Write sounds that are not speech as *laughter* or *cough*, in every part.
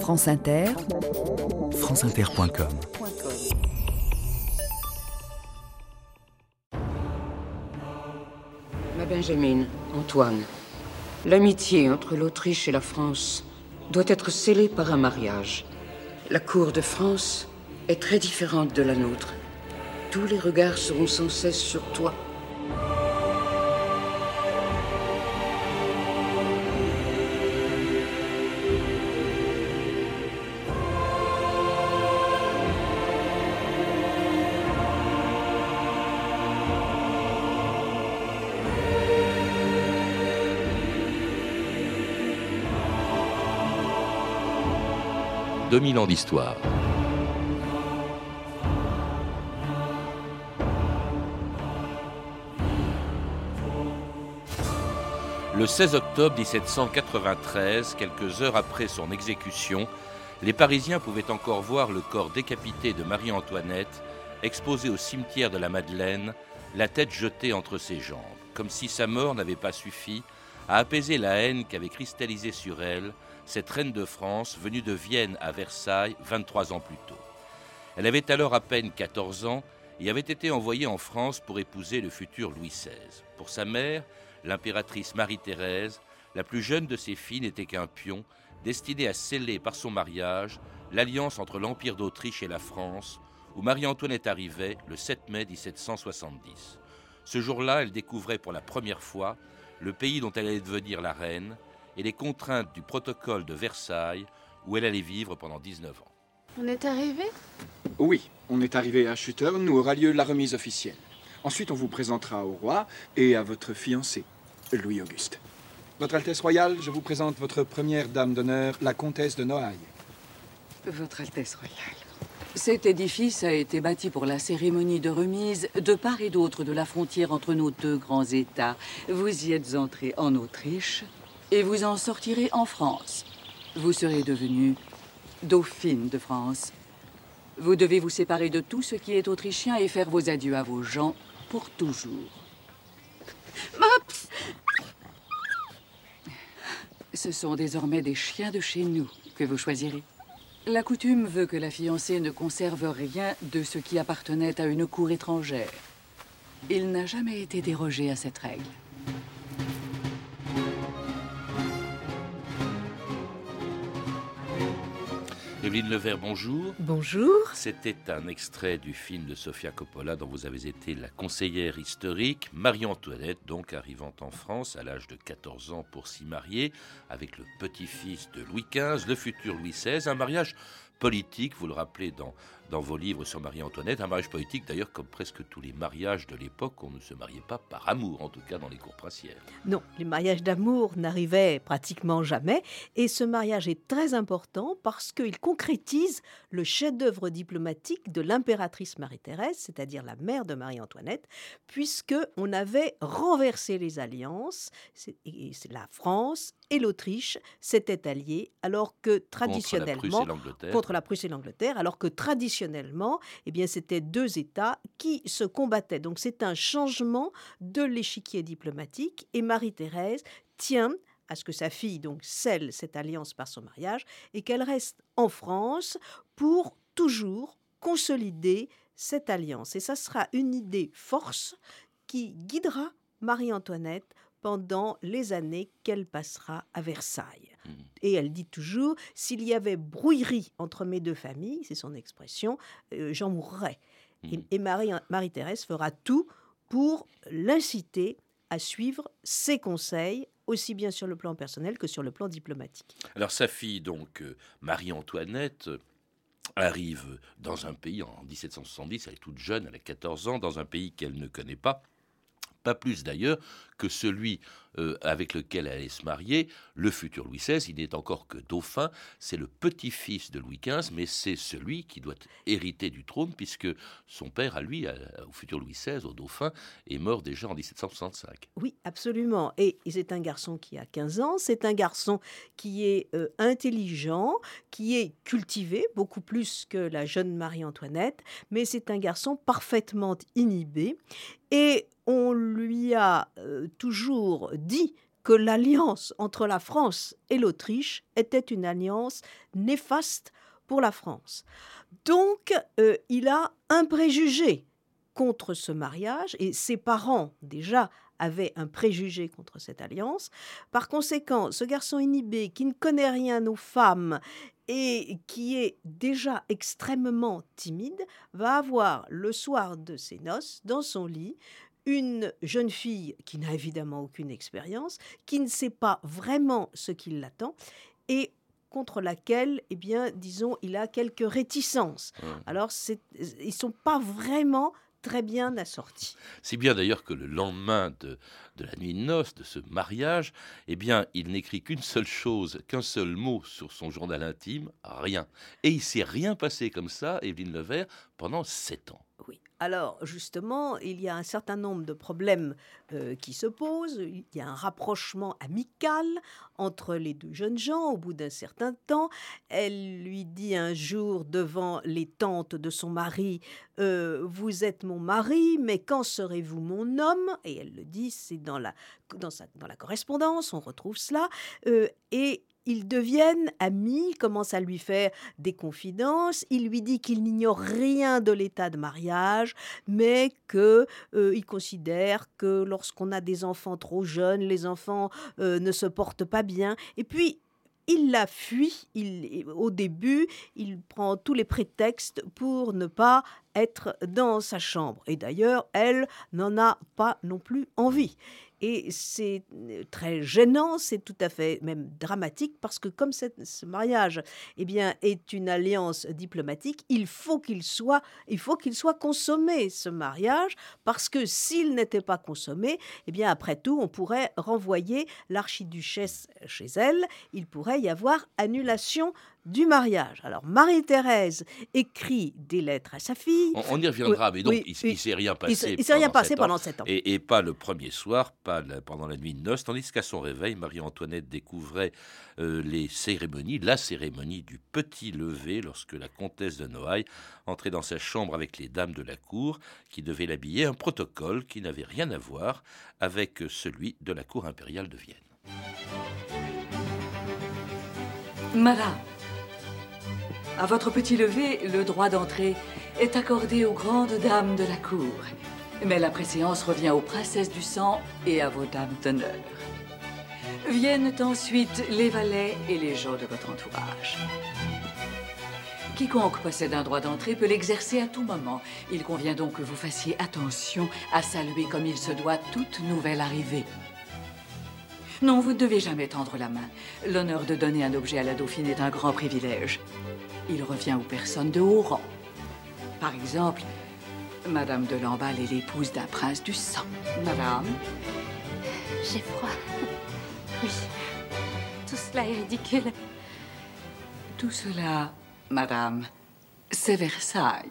France Inter, franceinter.com Ma Benjamin, Antoine, l'amitié entre l'Autriche et la France doit être scellée par un mariage. La cour de France est très différente de la nôtre. Tous les regards seront sans cesse sur toi. 2000 ans d'histoire. Le 16 octobre 1793, quelques heures après son exécution, les Parisiens pouvaient encore voir le corps décapité de Marie-Antoinette exposé au cimetière de la Madeleine, la tête jetée entre ses jambes, comme si sa mort n'avait pas suffi à apaiser la haine qu'avait cristallisée sur elle cette reine de France venue de Vienne à Versailles 23 ans plus tôt. Elle avait alors à peine 14 ans et avait été envoyée en France pour épouser le futur Louis XVI. Pour sa mère, l'impératrice Marie-Thérèse, la plus jeune de ses filles n'était qu'un pion destiné à sceller par son mariage l'alliance entre l'Empire d'Autriche et la France, où Marie-Antoinette arrivait le 7 mai 1770. Ce jour-là, elle découvrait pour la première fois le pays dont elle allait devenir la reine, et les contraintes du protocole de Versailles où elle allait vivre pendant 19 ans. On est arrivé? Oui, on est arrivé à Schuttern où aura lieu la remise officielle. Ensuite, on vous présentera au roi et à votre fiancé, Louis-Auguste. Votre Altesse royale, je vous présente votre première dame d'honneur, la comtesse de Noailles. Votre Altesse royale. Cet édifice a été bâti pour la cérémonie de remise de part et d'autre de la frontière entre nos deux grands États. Vous y êtes entré en Autriche, et vous en sortirez en France. Vous serez devenue dauphine de France. Vous devez vous séparer de tout ce qui est autrichien et faire vos adieux à vos gens pour toujours. Mops Ce sont désormais des chiens de chez nous que vous choisirez. La coutume veut que la fiancée ne conserve rien de ce qui appartenait à une cour étrangère. Il n'a jamais été dérogé à cette règle. Evelyne Levert, bonjour. Bonjour. C'était un extrait du film de Sofia Coppola dont vous avez été la conseillère historique. Marie-Antoinette, donc arrivant en France à l'âge de 14 ans pour s'y marier avec le petit-fils de Louis XV, le futur Louis XVI. Un mariage politique, vous le rappelez dans, vos livres sur Marie-Antoinette, un mariage politique d'ailleurs comme presque tous les mariages de l'époque, on ne se mariait pas par amour, en tout cas dans les cours princières. Non, les mariages d'amour n'arrivaient pratiquement jamais, et ce mariage est très important parce qu'il concrétise le chef-d'œuvre diplomatique de l'impératrice Marie-Thérèse, c'est-à-dire la mère de Marie-Antoinette, puisque on avait renversé les alliances, et la France et l'Autriche s'étaient alliés, alors que traditionnellement contre la Prusse et l'Angleterre, alors que traditionnellement, eh bien, c'était deux États qui se combattaient. Donc, c'est un changement de l'échiquier diplomatique. Et Marie-Thérèse tient à ce que sa fille donc scelle cette alliance par son mariage et qu'elle reste en France pour toujours consolider cette alliance. Et ça sera une idée force qui guidera Marie-Antoinette pendant les années qu'elle passera à Versailles. Mmh. Et elle dit toujours, s'il y avait brouillerie entre mes deux familles, c'est son expression, euh, j'en mourrais. Et, mmh. Marie, Marie-Thérèse fera tout pour l'inciter à suivre ses conseils, aussi bien sur le plan personnel que sur le plan diplomatique. Alors sa fille, donc euh, Marie-Antoinette, arrive dans un pays en 1770, elle est toute jeune, elle a 14 ans, dans un pays qu'elle ne connaît pas, pas plus d'ailleurs que celui euh, avec lequel elle allait se marier, le futur Louis XVI, il n'est encore que dauphin, c'est le petit-fils de Louis XV, mais c'est celui qui doit hériter du trône, puisque son père, à lui, au futur Louis XVI, au dauphin, est mort déjà en 1765. Oui, absolument. Et c'est un garçon qui a 15 ans, c'est un garçon qui est euh, intelligent, qui est cultivé, beaucoup plus que la jeune Marie-Antoinette, mais c'est un garçon parfaitement inhibé. Et on lui a euh, toujours dit que l'alliance entre la France et l'Autriche était une alliance néfaste pour la France. Donc, euh, il a un préjugé contre ce mariage, et ses parents déjà avaient un préjugé contre cette alliance. Par conséquent, ce garçon inhibé qui ne connaît rien aux femmes et qui est déjà extrêmement timide va avoir le soir de ses noces dans son lit une jeune fille qui n'a évidemment aucune expérience, qui ne sait pas vraiment ce qui l'attend et contre laquelle, eh bien, disons, il a quelques réticences. Mmh. Alors, ils sont pas vraiment très bien assortis. C'est bien d'ailleurs que le lendemain de, de, la nuit de noces, de ce mariage, eh bien, il n'écrit qu'une seule chose, qu'un seul mot sur son journal intime, rien. Et il s'est rien passé comme ça, Evelyne Levert, pendant sept ans. Oui. Alors, justement, il y a un certain nombre de problèmes euh, qui se posent. Il y a un rapprochement amical entre les deux jeunes gens au bout d'un certain temps. Elle lui dit un jour devant les tantes de son mari euh, Vous êtes mon mari, mais quand serez-vous mon homme? Et elle le dit, c'est dans la, dans, la correspondance, on retrouve cela. Euh, et ils deviennent amis, commencent à lui faire des confidences. Il lui dit qu'il n'ignore rien de l'état de mariage, mais que euh, considère que lorsqu'on a des enfants trop jeunes, les enfants euh, ne se portent pas bien. Et puis il la fuit. Il, au début, il prend tous les prétextes pour ne pas être dans sa chambre. Et d'ailleurs, elle n'en a pas non plus envie. Et c'est euh, très gênant, c'est tout à fait même dramatique, parce que comme ce mariage eh bien, est une alliance diplomatique, il faut qu'il soit, il faut qu'il soit consommé, ce mariage, parce que s'il n'était pas consommé, eh bien, après tout, on pourrait renvoyer l'archiduchesse chez elle, il pourrait y avoir annulation du mariage. Alors Marie-Thérèse écrit des lettres à sa fille. On, y reviendra, mais donc il, ne s'est rien passé. Il, s'est rien passé pendant sept ans. Et, pas le premier soir, pas pendant la nuit de noces, tandis qu'à son réveil, Marie-Antoinette découvrait euh, les cérémonies, la cérémonie du petit lever, lorsque la comtesse de Noailles entrait dans sa chambre avec les dames de la cour, qui devaient l'habiller, un protocole qui n'avait rien à voir avec celui de la cour impériale de Vienne. Madame, à votre petit lever, le droit d'entrée est accordé aux grandes dames de la cour. Mais la préséance revient aux princesses du sang et à vos dames d'honneur. Viennent ensuite les valets et les gens de votre entourage. Quiconque possède un droit d'entrée peut l'exercer à tout moment. Il convient donc que vous fassiez attention à saluer comme il se doit toute nouvelle arrivée. Non, vous ne devez jamais tendre la main. L'honneur de donner un objet à la dauphine est un grand privilège il revient aux personnes de haut rang. Par exemple, Madame de Lamballe est l'épouse d'un prince du sang. Madame? J'ai froid. Oui. Tout cela est ridicule. Tout cela, Madame, c'est Versailles.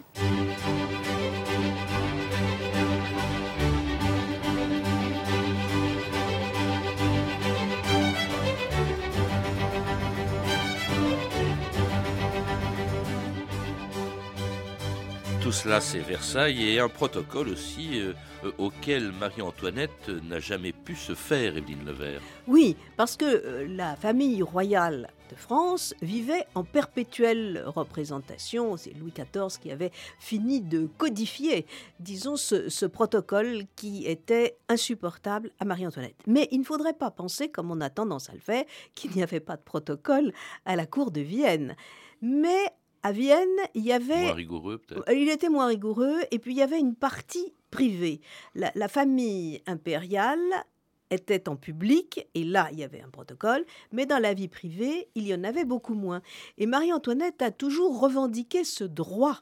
Cela, c'est Versailles et un protocole aussi euh, euh, auquel Marie-Antoinette n'a jamais pu se faire, Evelyne Levert. Oui, parce que euh, la famille royale de France vivait en perpétuelle représentation. C'est Louis XIV qui avait fini de codifier, disons, ce, ce protocole qui était insupportable à Marie-Antoinette. Mais il ne faudrait pas penser, comme on a tendance à le faire, qu'il n'y avait pas de protocole à la cour de Vienne. Mais à Vienne, il y avait... Moins rigoureux peut-être. Il était moins rigoureux, et puis il y avait une partie privée. La, famille impériale était en public, et là, il y avait un protocole, mais dans la vie privée, il y en avait beaucoup moins. Et Marie-Antoinette a toujours revendiqué ce droit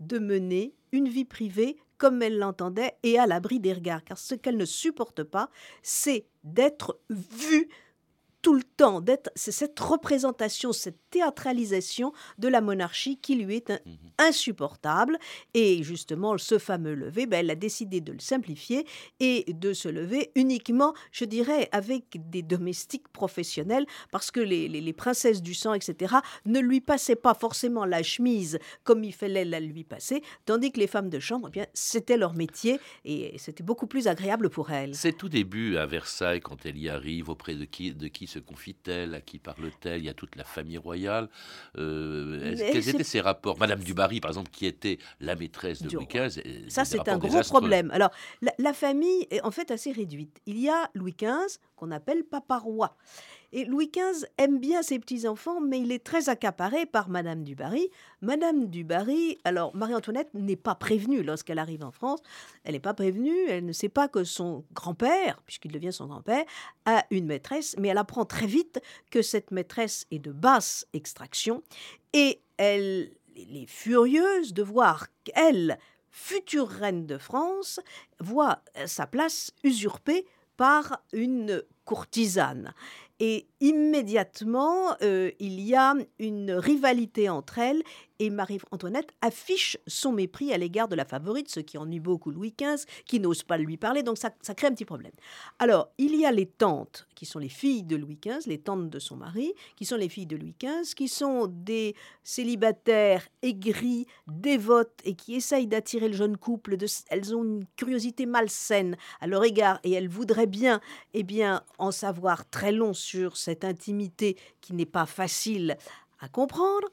de mener une vie privée comme elle l'entendait et à l'abri des regards, car ce qu'elle ne supporte pas, c'est d'être vue tout le temps d'être, c'est cette représentation, cette théâtralisation de la monarchie qui lui est Mhm. insupportable. Et justement, ce fameux lever, ben, elle a décidé de le simplifier et de se lever uniquement, je dirais, avec des domestiques professionnels, parce que les, les- les princesses du sang, etc., ne lui passaient pas forcément la chemise comme il fallait la lui passer, tandis que les femmes de chambre, eh bien, c'était leur métier et c'était beaucoup plus agréable pour elles. C'est tout début à Versailles, quand elle y arrive, auprès de qui, de qui se confie-t-elle, à qui parle-t-elle, il y a toute la famille royale. Euh, quels étaient ses rapports? Madame du Barry, par exemple, qui était la maîtresse de Louis. XV. Ça, c'est un gros problème. Alors, la, la famille est en fait assez réduite. Il y a Louis XV, qu'on appelle Papa Roi. Et Louis XV aime bien ses petits-enfants, mais il est très accaparé par Madame du Barry. Madame du Barry, alors Marie-Antoinette n'est pas prévenue lorsqu'elle arrive en France. Elle n'est pas prévenue, elle ne sait pas que son grand-père, puisqu'il devient son grand-père, a une maîtresse, mais elle apprend très vite que cette maîtresse est de basse extraction. Et elle, elle est furieuse de voir qu'elle, future reine de France, voit sa place usurpée par une courtisane. Et immédiatement, euh, il y a une rivalité entre elles et Marie-Antoinette affiche son mépris à l'égard de la favorite, ce qui ennuie beaucoup Louis XV, qui n'ose pas lui parler, donc ça, crée un petit problème. Alors, il y a les tantes, qui sont les filles de Louis XV, les tantes de son mari, qui sont les filles de Louis XV, qui sont des célibataires aigris, dévotes, et qui essayent d'attirer le jeune couple. Elles ont une curiosité malsaine à leur égard, et elles voudraient bien, eh bien, en savoir très long sur cette intimité qui n'est pas facile à comprendre.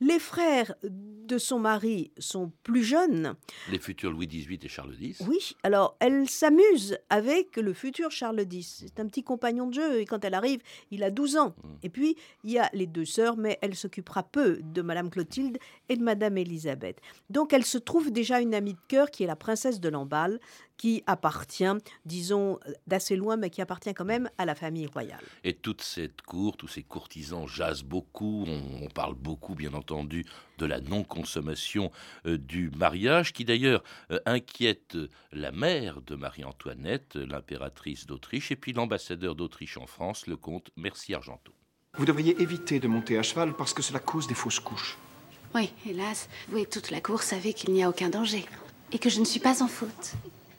Les frères de son mari sont plus jeunes. Les futurs Louis XVIII et Charles X. Oui, alors elle s'amuse avec le futur Charles X. C'est un petit compagnon de jeu et quand elle arrive, il a 12 ans. Mm. Et puis, il y a les deux sœurs, mais elle s'occupera peu de Madame Clotilde et de Madame Élisabeth. Donc, elle se trouve déjà une amie de cœur qui est la princesse de Lamballe, qui appartient, disons, d'assez loin, mais qui appartient quand même à la famille royale. Et toute cette cour, tous ces courtisans jasent beaucoup. On, on parle beaucoup, bien entendu, de la non-consommation euh, du mariage, qui d'ailleurs euh, inquiète la mère de Marie-Antoinette, euh, l'impératrice d'Autriche, et puis l'ambassadeur d'Autriche en France, le comte Mercier Argenteau. Vous devriez éviter de monter à cheval parce que cela cause des fausses couches. Oui, hélas, vous et toute la cour savez qu'il n'y a aucun danger. Et que je ne suis pas en faute.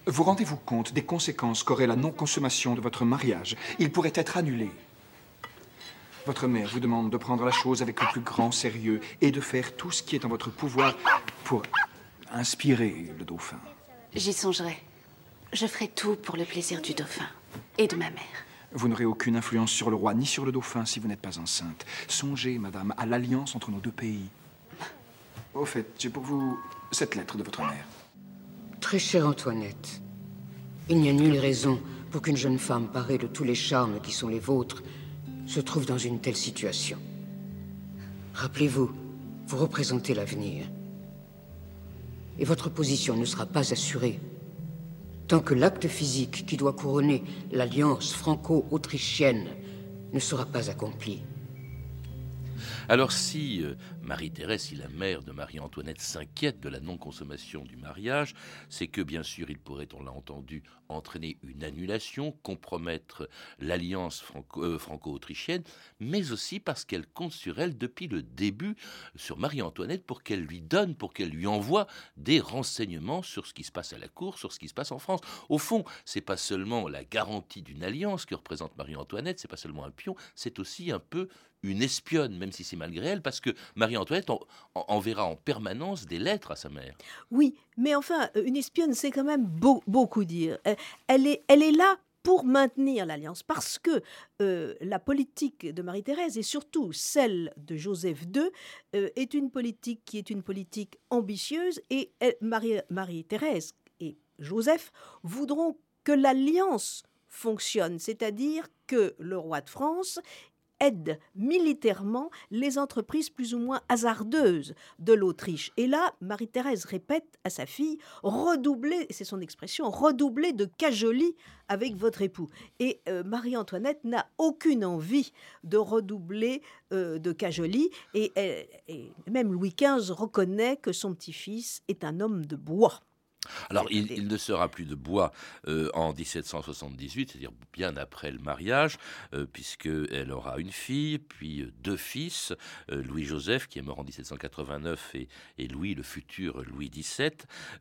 Vous rendez-vous compte des conséquences qu'aurait la non-consommation de votre mariage? Il pourrait être annulé. Votre mère vous demande de prendre la chose avec le plus grand sérieux et de faire tout ce qui est en votre pouvoir pour inspirer le dauphin. J'y songerai. Je ferai tout pour le plaisir du dauphin et de ma mère. Vous n'aurez aucune influence sur le roi ni sur le dauphin si vous n'êtes pas enceinte. Songez, madame, à l'alliance entre nos deux pays. Au fait, j'ai pour vous cette lettre de votre mère. Très chère Antoinette, il n'y a nulle raison pour qu'une jeune femme parée de tous les charmes qui sont les vôtres se trouve dans une telle situation. Rappelez-vous, vous représentez l'avenir. Et votre position ne sera pas assurée tant que l'acte physique qui doit couronner l'alliance franco-autrichienne ne sera pas accompli. Alors si euh, Marie-Thérèse, si la mère de Marie-Antoinette s'inquiète de la non-consommation du mariage, c'est que bien sûr il pourrait, on l'a entendu, entraîner une annulation, compromettre l'alliance euh, franco-autrichienne, mais aussi parce qu'elle compte sur elle depuis le début, sur Marie-Antoinette, pour qu'elle lui donne, pour qu'elle lui envoie des renseignements sur ce qui se passe à la cour, sur ce qui se passe en France. Au fond, c'est pas seulement la garantie d'une alliance que représente Marie-Antoinette, c'est pas seulement un pion, c'est aussi un peu une espionne, même si c'est malgré elle, parce que Marie-Antoinette en- en- enverra en permanence des lettres à sa mère. Oui, mais enfin, euh, une espionne, c'est quand même beau- beaucoup dire. Euh, Elle est, là pour maintenir l'alliance, parce que euh, la politique de Marie-Thérèse, et surtout celle de Joseph II, est une politique qui est une politique ambitieuse, et Marie-Thérèse et Joseph voudront que l'alliance fonctionne, c'est-à-dire que le roi de France aide militairement les entreprises plus ou moins hasardeuses de l'Autriche. Et là, Marie-Thérèse répète à sa fille, redoublez, c'est son expression, redoublez de cajolie avec votre époux. Et euh, Marie-Antoinette n'a aucune envie de redoubler euh, de cajolie. Et, et même Louis XV reconnaît que son petit-fils est un homme de bois. Alors, il, ne sera plus de bois euh, en 1778, c'est-à-dire bien après le mariage, euh, puisqu'elle aura une fille, puis euh, deux fils, Louis-Joseph, qui est mort en 1789, et, et, Louis, le futur Louis XVII.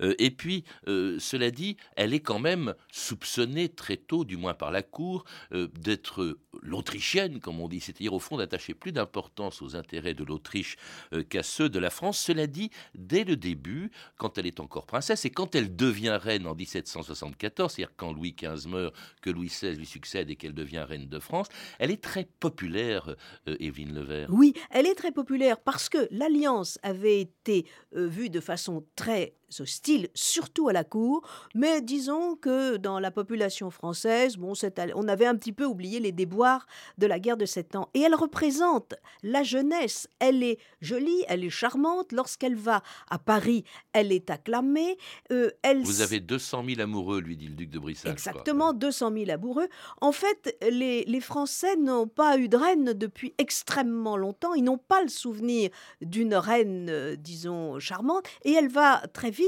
et puis, cela dit, elle est quand même soupçonnée très tôt, du moins par la cour, d'être l'Autrichienne, comme on dit, c'est-à-dire au fond d'attacher plus d'importance aux intérêts de l'Autriche qu'à ceux de la France. Cela dit, dès le début, quand elle est encore princesse, et quand elle devient reine en 1774, c'est-à-dire quand Louis XV meurt, que Louis XVI lui succède et qu'elle devient reine de France, elle est très populaire, euh, Évelyne Levert. Oui, elle est très populaire parce que l'alliance avait été euh, vue de façon très hostile, surtout à la cour, mais disons que dans la population française, bon, on avait un petit peu oublié les déboires de la guerre de Sept Ans. Et elle représente la jeunesse. Elle est jolie, elle est charmante. Lorsqu'elle va à Paris, elle est acclamée. Euh, elle... Vous avez 200 000 amoureux, lui dit le duc de Brissage. Exactement, 200 000 amoureux. En fait, les, les Français n'ont pas eu de reine depuis extrêmement longtemps. Ils n'ont pas le souvenir d'une reine, euh, disons, charmante. Et elle va très vite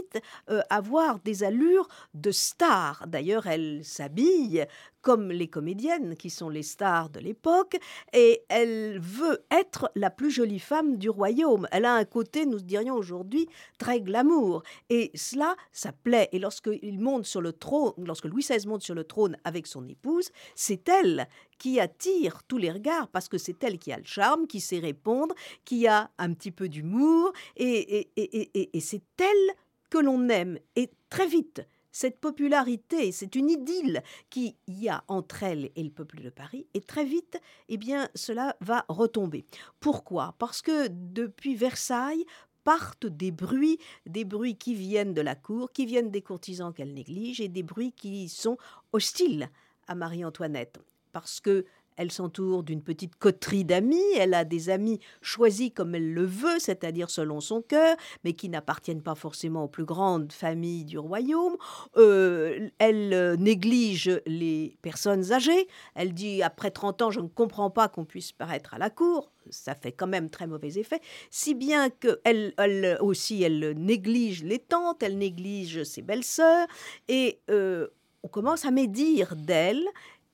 euh, avoir des allures de star. D'ailleurs, elle s'habille comme les comédiennes qui sont les stars de l'époque, et elle veut être la plus jolie femme du royaume. Elle a un côté, nous dirions aujourd'hui, très glamour, et cela, ça plaît. Et lorsqu'il monte sur le trône, lorsque Louis XVI monte sur le trône avec son épouse, c'est elle qui attire tous les regards parce que c'est elle qui a le charme, qui sait répondre, qui a un petit peu d'humour, et, et c'est elle que l'on aime. Et très vite, cette popularité, c'est une idylle qui y a entre elle et le peuple de Paris, et très vite, eh bien, cela va retomber. Pourquoi? Parce que depuis Versailles partent des bruits, des bruits qui viennent de la cour, qui viennent des courtisans qu'elle néglige, et des bruits qui sont hostiles à Marie-Antoinette. Parce que elle s'entoure d'une petite coterie d'amis, elle a des amis choisis comme elle le veut, c'est-à-dire selon son cœur, mais qui n'appartiennent pas forcément aux plus grandes familles du royaume. Euh, elle euh, néglige les personnes âgées. Elle dit, après 30 ans, je ne comprends pas qu'on puisse paraître à la cour. Ça fait quand même très mauvais effet. Si bien qu'elle elle aussi, elle néglige les tantes, elle néglige ses belles-sœurs, et euh, on commence à médire d'elle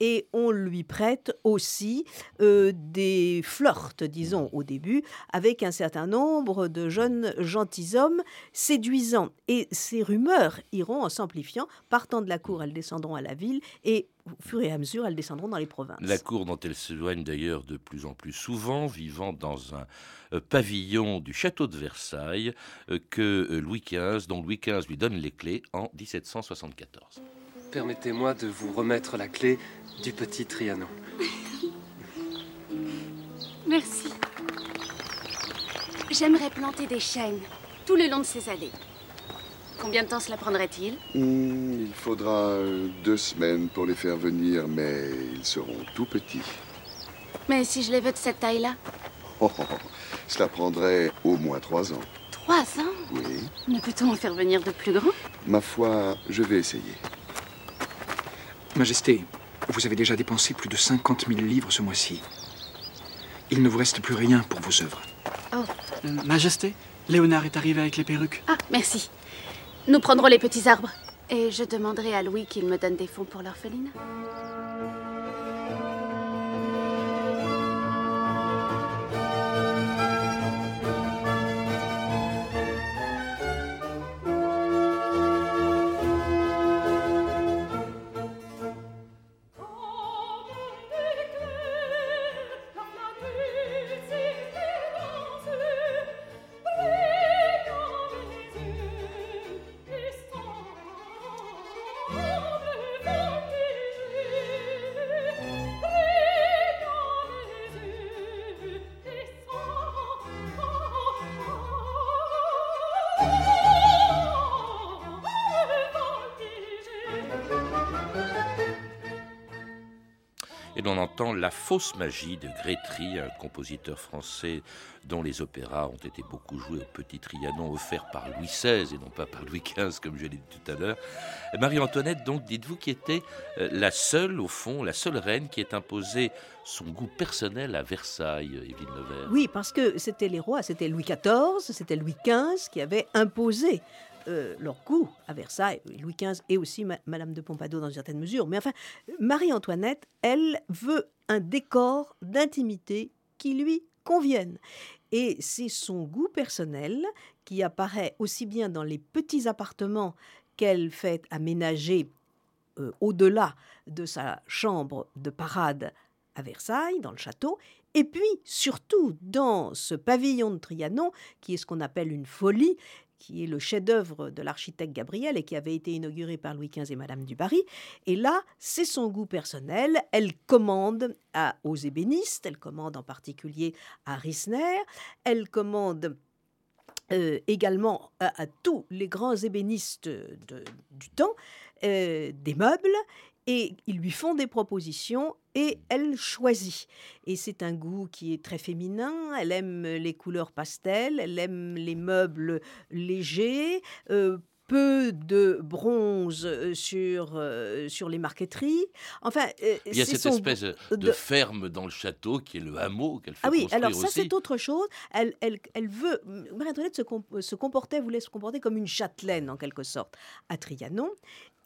et on lui prête aussi euh, des flirts, disons, au début, avec un certain nombre de jeunes gentilshommes séduisants. Et ces rumeurs iront en s'amplifiant. Partant de la cour, elles descendront à la ville et au fur et à mesure, elles descendront dans les provinces. La cour dont elles s'éloignent d'ailleurs de plus en plus souvent, vivant dans un euh, pavillon du château de Versailles euh, que Louis XV, dont Louis XV lui donne les clés en 1774. Permettez-moi de vous remettre la clé du petit Trianon. *laughs* Merci. J'aimerais planter des chênes tout le long de ces allées. Combien de temps cela prendrait-il? Hmm, Il faudra euh, deux semaines pour les faire venir, mais ils seront tout petits. Mais si je les veux de cette taille-là? Oh, oh, oh, Cela prendrait au moins trois ans. Trois ans? Oui. Ne peut-on en faire venir de plus grands? Ma foi, je vais essayer. Majesté, vous avez déjà dépensé plus de 50 000 livres ce mois-ci. Il ne vous reste plus rien pour vos œuvres. Oh. Euh, Majesté, Léonard est arrivé avec les perruques. Ah, merci. Nous prendrons les petits arbres. Et je demanderai à Louis qu'il me donne des fonds pour l'orpheline. L'on entend La fausse magie de Grétry, un compositeur français dont les opéras ont été beaucoup joués au Petit Trianon, offert par Louis XVI et non pas par Louis XV, comme je l'ai dit tout à l'heure. Marie-Antoinette, donc, dites-vous, qui était euh, la seule, au fond, la seule reine qui ait imposé son goût personnel à Versailles, Évelyne Nevers? Oui, parce que c'était les rois, c'était Louis XIV, c'était Louis XV qui avait imposé euh, leur goût à Versailles, Louis XV et aussi ma- Madame de Pompadour dans une certaine mesure. Mais enfin, Marie-Antoinette, elle veut un décor d'intimité qui lui convienne. Et c'est son goût personnel qui apparaît aussi bien dans les petits appartements qu'elle fait aménager euh, au-delà de sa chambre de parade à Versailles, dans le château, et puis surtout dans ce pavillon de Trianon, qui est ce qu'on appelle une folie, qui est le chef-d'œuvre de l'architecte Gabriel et qui avait été inauguré par Louis XV et Madame du Barry. Et là, c'est son goût personnel. Elle commande à, aux ébénistes, elle commande en particulier à Risner, elle commande euh, également à, tous les grands ébénistes du temps euh, des meubles et ils lui font des propositions et elle choisit. Et c'est un goût qui est très féminin, elle aime les couleurs pastel, elle aime les meubles légers, euh, peu de bronze euh, sur, euh, sur les marqueteries. Enfin, euh, Il y a cette son espèce de, ferme dans le château qui est le hameau qu'elle fait ah oui, alors ça c'est autre chose. Elle, elle, elle veut, Marie-Antoinette se, se comportait, voulait se comporter comme une châtelaine en quelque sorte à Trianon,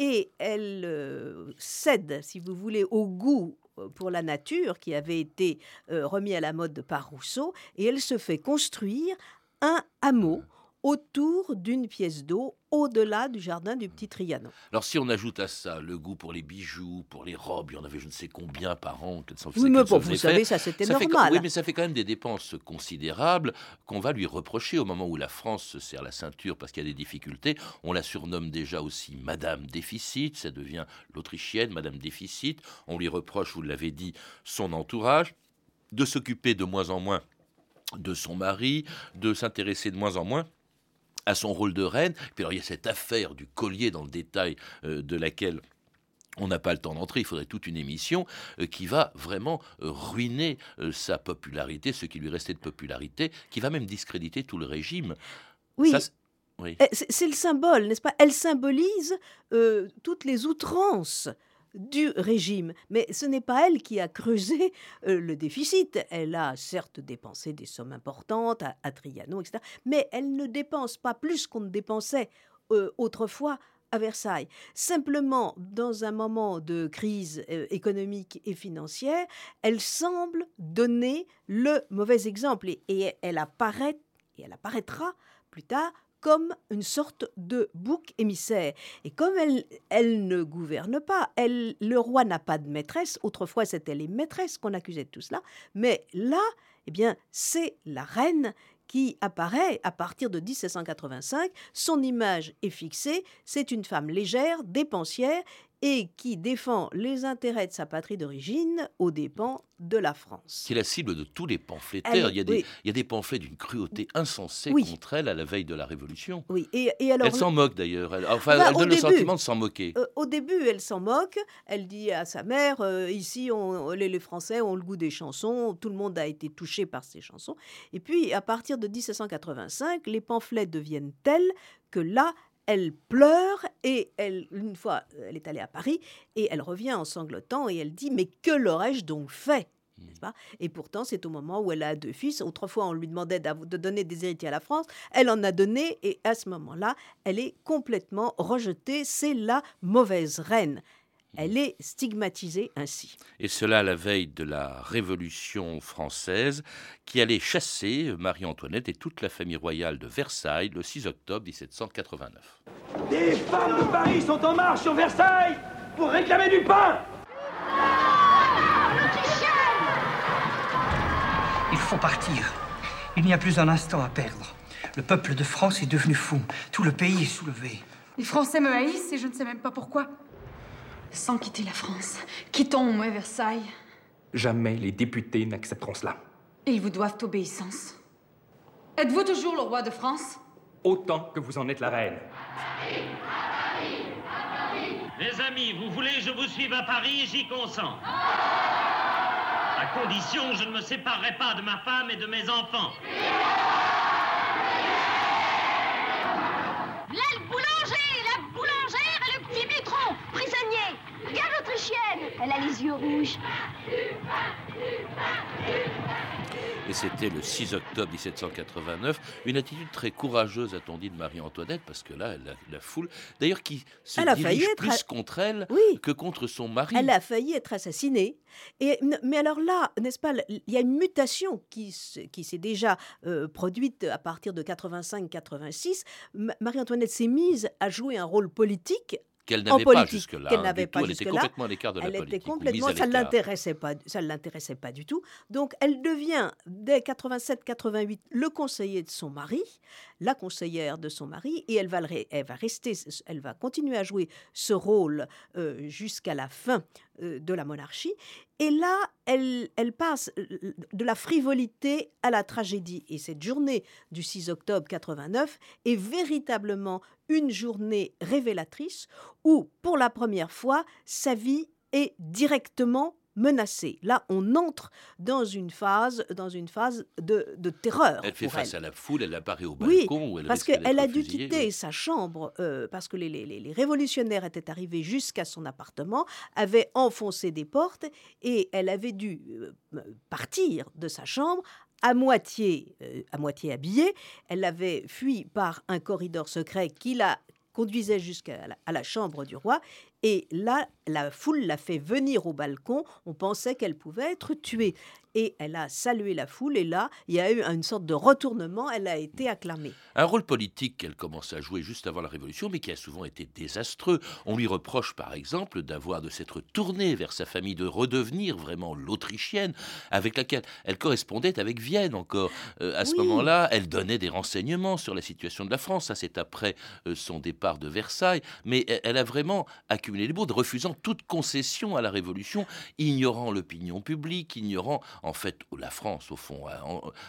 et elle euh, cède, si vous voulez, au goût pour la nature qui avait été remis à la mode par Rousseau, et elle se fait construire un hameau autour d'une pièce d'eau au-delà du jardin du petit Trianon. Alors si on ajoute à ça le goût pour les bijoux, pour les robes, il y en avait je ne sais combien par an. qu'elle s'en- Oui, qu'elle mais bon, vous savez, ça, c'était fait normal. oui, mais ça fait quand même des dépenses considérables qu'on va lui reprocher au moment où la France se serre la ceinture parce qu'il y a des difficultés. On la surnomme déjà aussi Madame Déficit, ça devient l'Autrichienne, Madame Déficit. On lui reproche, vous l'avez dit, son entourage, de s'occuper de moins en moins de son mari, de s'intéresser de moins en moins à son rôle de reine. Puis alors il y a cette affaire du collier dans le détail euh, de laquelle on n'a pas le temps d'entrer, il faudrait toute une émission euh, qui va vraiment euh, ruiner sa popularité, ce qui lui restait de popularité, qui va même discréditer tout le régime. Oui. Ça, oui. Eh, C'est c'est le symbole, n'est-ce pas? Elle symbolise euh, toutes les outrances du régime. Mais ce n'est pas elle qui a creusé euh, le déficit. Elle a certes dépensé des sommes importantes à, à Trianon, etc. Mais elle ne dépense pas plus qu'on ne dépensait euh, autrefois à Versailles. Simplement, dans un moment de crise euh, économique et financière, elle semble donner le mauvais exemple. Et, elle apparaît, et elle apparaîtra plus tard comme une sorte de bouc émissaire. Et comme elle, elle ne gouverne pas, elle, le roi n'a pas de maîtresse, autrefois c'était les maîtresses qu'on accusait de tout cela, mais là, eh bien, c'est la reine qui apparaît à partir de 1785. Son image est fixée, c'est une femme légère, dépensière, et qui défend les intérêts de sa patrie d'origine aux dépens de la France. Qui est la cible de tous les pamphlétaires. Elle- il, y a des, oui. il y a des pamphlets d'une cruauté insensée Oui. contre elle à la veille de la Révolution. Oui, et, et alors... elle s'en moque d'ailleurs. Elle, enfin, Enfin, elle donne le sentiment de s'en moquer. Euh, au début, elle s'en moque. Elle dit à sa mère euh, Ici, on, les, les Français ont le goût des chansons. Tout le monde a été touché par ces chansons. Et puis, à partir de 1785, les pamphlets deviennent tels que là, elle pleure et elle, une fois, elle est allée à Paris et elle revient en sanglotant et elle dit Mais que l'aurais-je donc fait n'est-ce pas? Et pourtant, c'est au moment où elle a deux fils. Autrefois, on lui demandait de donner des héritiers à la France. Elle en a donné et à ce moment-là, elle est complètement rejetée. C'est la mauvaise reine. Elle est stigmatisée ainsi. Et cela à la veille de la Révolution française, qui allait chasser Marie-Antoinette et toute la famille royale de Versailles le 6 octobre 1789. Les femmes de Paris sont en marche sur Versailles pour réclamer du pain Il faut partir. Il n'y a plus un instant à perdre. Le peuple de France est devenu fou. Tout le pays est soulevé. Les Français me haïssent et je ne sais même pas pourquoi. Sans quitter la France, quittons au moins Versailles. Jamais les députés n'accepteront cela. Et ils vous doivent obéissance. Êtes-vous toujours le roi de France? Autant que vous en êtes la reine. Les amis, vous voulez que je vous suive à Paris, j'y consens. À condition que je ne me séparerai pas de ma femme et de mes enfants. Là, le boulanger, elle a les yeux rouges. Et c'était le 6 octobre 1789. Une attitude très courageuse, a-t-on dit, de Marie-Antoinette, parce que là, la, la foule, d'ailleurs, qui se Elle a dirige failli être plus contre elle Oui. que contre son mari. Elle a failli être assassinée. Et, mais alors là, n'est-ce pas, il y a une mutation qui, se- qui s'est déjà euh, produite à partir de 85-86. Ma- Marie-Antoinette s'est mise à jouer un rôle politique. Qu'elle n'avait pas jusque-là, qu'elle n'avait du pas tout. Elle était complètement à l'écart de la Elle politique, était complètement, ça ne l'intéressait pas, ça ne l'intéressait pas du tout. Donc elle devient dès 87-88 le conseiller de son mari, la conseillère de son mari, et elle va, rester, elle va continuer à jouer ce rôle euh, jusqu'à la fin euh, de la monarchie. Et là, elle, elle passe euh, de la frivolité à la tragédie. Et cette journée du 6 octobre 89 est véritablement une journée révélatrice où, pour la première fois, sa vie est directement menacée. Là, on entre dans une phase, dans une phase de, de terreur. Elle fait face elle. à la foule, elle apparaît au Oui, balcon elle parce qu'elle a dû fusillée, quitter oui. sa chambre euh, parce que les, les- les- les révolutionnaires étaient arrivés jusqu'à son appartement, avaient enfoncé des portes et elle avait dû euh, partir de sa chambre à moitié, euh, à moitié habillée. Elle avait fui par un corridor secret qui la conduisait jusqu'à la chambre du roi. Et là, la foule l'a fait venir au balcon. On pensait qu'elle pouvait être tuée. Et elle a salué la foule. Et là, il y a eu une sorte de retournement. Elle a été acclamée. Un rôle politique qu'elle commence à jouer juste avant la Révolution, mais qui a souvent été désastreux. On lui reproche par exemple d'avoir de s'être tournée vers sa famille, de redevenir vraiment l'Autrichienne, avec laquelle elle correspondait avec Vienne encore. Euh, à ce Oui. moment-là, elle donnait des renseignements sur la situation de la France. Ça, c'est après euh, son départ de Versailles. Mais elle, elle a vraiment accumulé les bourdes, refusant toute concession à la Révolution, ignorant l'opinion publique, ignorant en fait la France, au fond.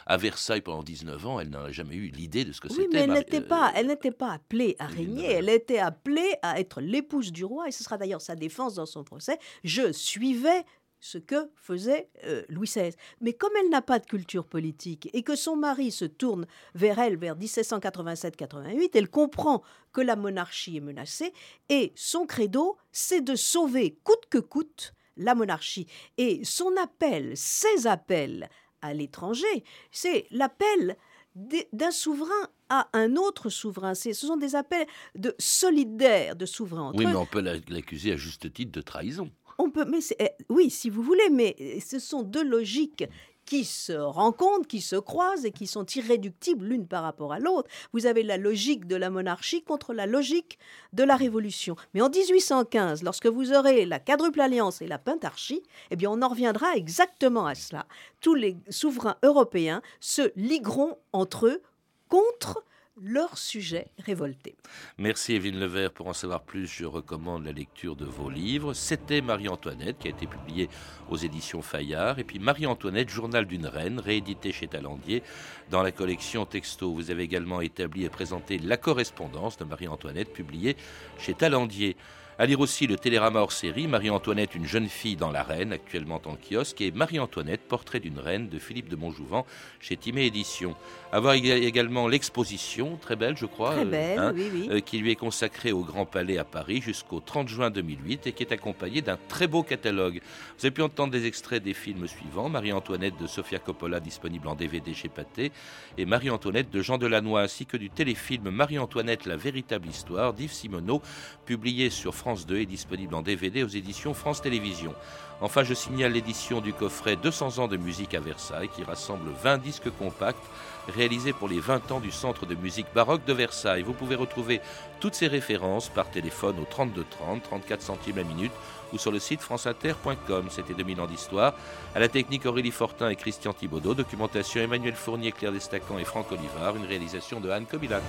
À, Versailles, pendant 19 ans, elle n'a jamais eu l'idée de ce que Oui, c'était. mais elle n'était euh, pas, elle n'était pas appelée à régner. Elle était appelée à être l'épouse du roi, et ce sera d'ailleurs sa défense dans son procès. Je suivais ce que faisait euh, Louis XVI. Mais comme elle n'a pas de culture politique et que son mari se tourne vers elle vers 1787-88, elle comprend que la monarchie est menacée et son credo, c'est de sauver coûte que coûte la monarchie. Et son appel, ses appels à l'étranger, c'est l'appel d'un souverain à un autre souverain. C'est- Ce sont des appels de solidaires de souverains entre Oui, mais on peut la- l'accuser à juste titre de trahison. On peut, mais eh, oui, si vous voulez, mais eh, ce sont deux logiques qui se rencontrent, qui se croisent et qui sont irréductibles l'une par rapport à l'autre. Vous avez la logique de la monarchie contre la logique de la révolution. Mais en 1815, lorsque vous aurez la quadruple alliance et la pentarchie, eh bien, on en reviendra exactement à cela. Tous les souverains européens se ligueront entre eux contre leurs sujets révoltés. Merci Evelyne Levert. Pour en savoir plus, je recommande la lecture de vos livres. C'était Marie-Antoinette, qui a été publié aux éditions Fayard. Et puis Marie-Antoinette, Journal d'une reine, réédité chez Talandier dans la collection Texto. Vous avez également établi et présenté La correspondance de Marie-Antoinette, publiée chez Talandier. À lire aussi le Télérama hors série, Marie-Antoinette, une jeune fille dans la reine, actuellement en kiosque, et Marie-Antoinette, portrait d'une reine de Philippe de Montjouvent chez Timé Édition. Avoir ég- également l'exposition, très belle je crois, Très belle, oui, oui. euh, qui lui est consacrée au Grand Palais à Paris jusqu'au 30 juin 2008 et qui est accompagnée d'un très beau catalogue. Vous avez pu entendre des extraits des films suivants Marie-Antoinette de Sofia Coppola, disponible en DVD chez Pathé, et Marie-Antoinette de Jean Delannoy, ainsi que du téléfilm Marie-Antoinette, la véritable histoire d'Yves Simoneau, publié sur France 2 et disponible en DVD aux éditions France Télévisions. Enfin, je signale l'édition du coffret 200 ans de musique à Versailles qui rassemble 20 disques compacts réalisés pour les 20 ans du Centre de musique baroque de Versailles. Vous pouvez retrouver toutes ces références par téléphone au 32 30, 34 centimes la minute ou sur le site franceinter.com. C'était 2000 ans d'histoire. À la technique Aurélie Fortin et Christian Thibaudot. Documentation Emmanuel Fournier, Claire Destacan et Franck Olivard. Une réalisation de Anne Kobilac.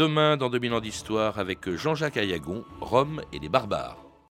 Demain, dans 2000 ans d'histoire, avec Jean-Jacques Ayagon, Rome et les barbares.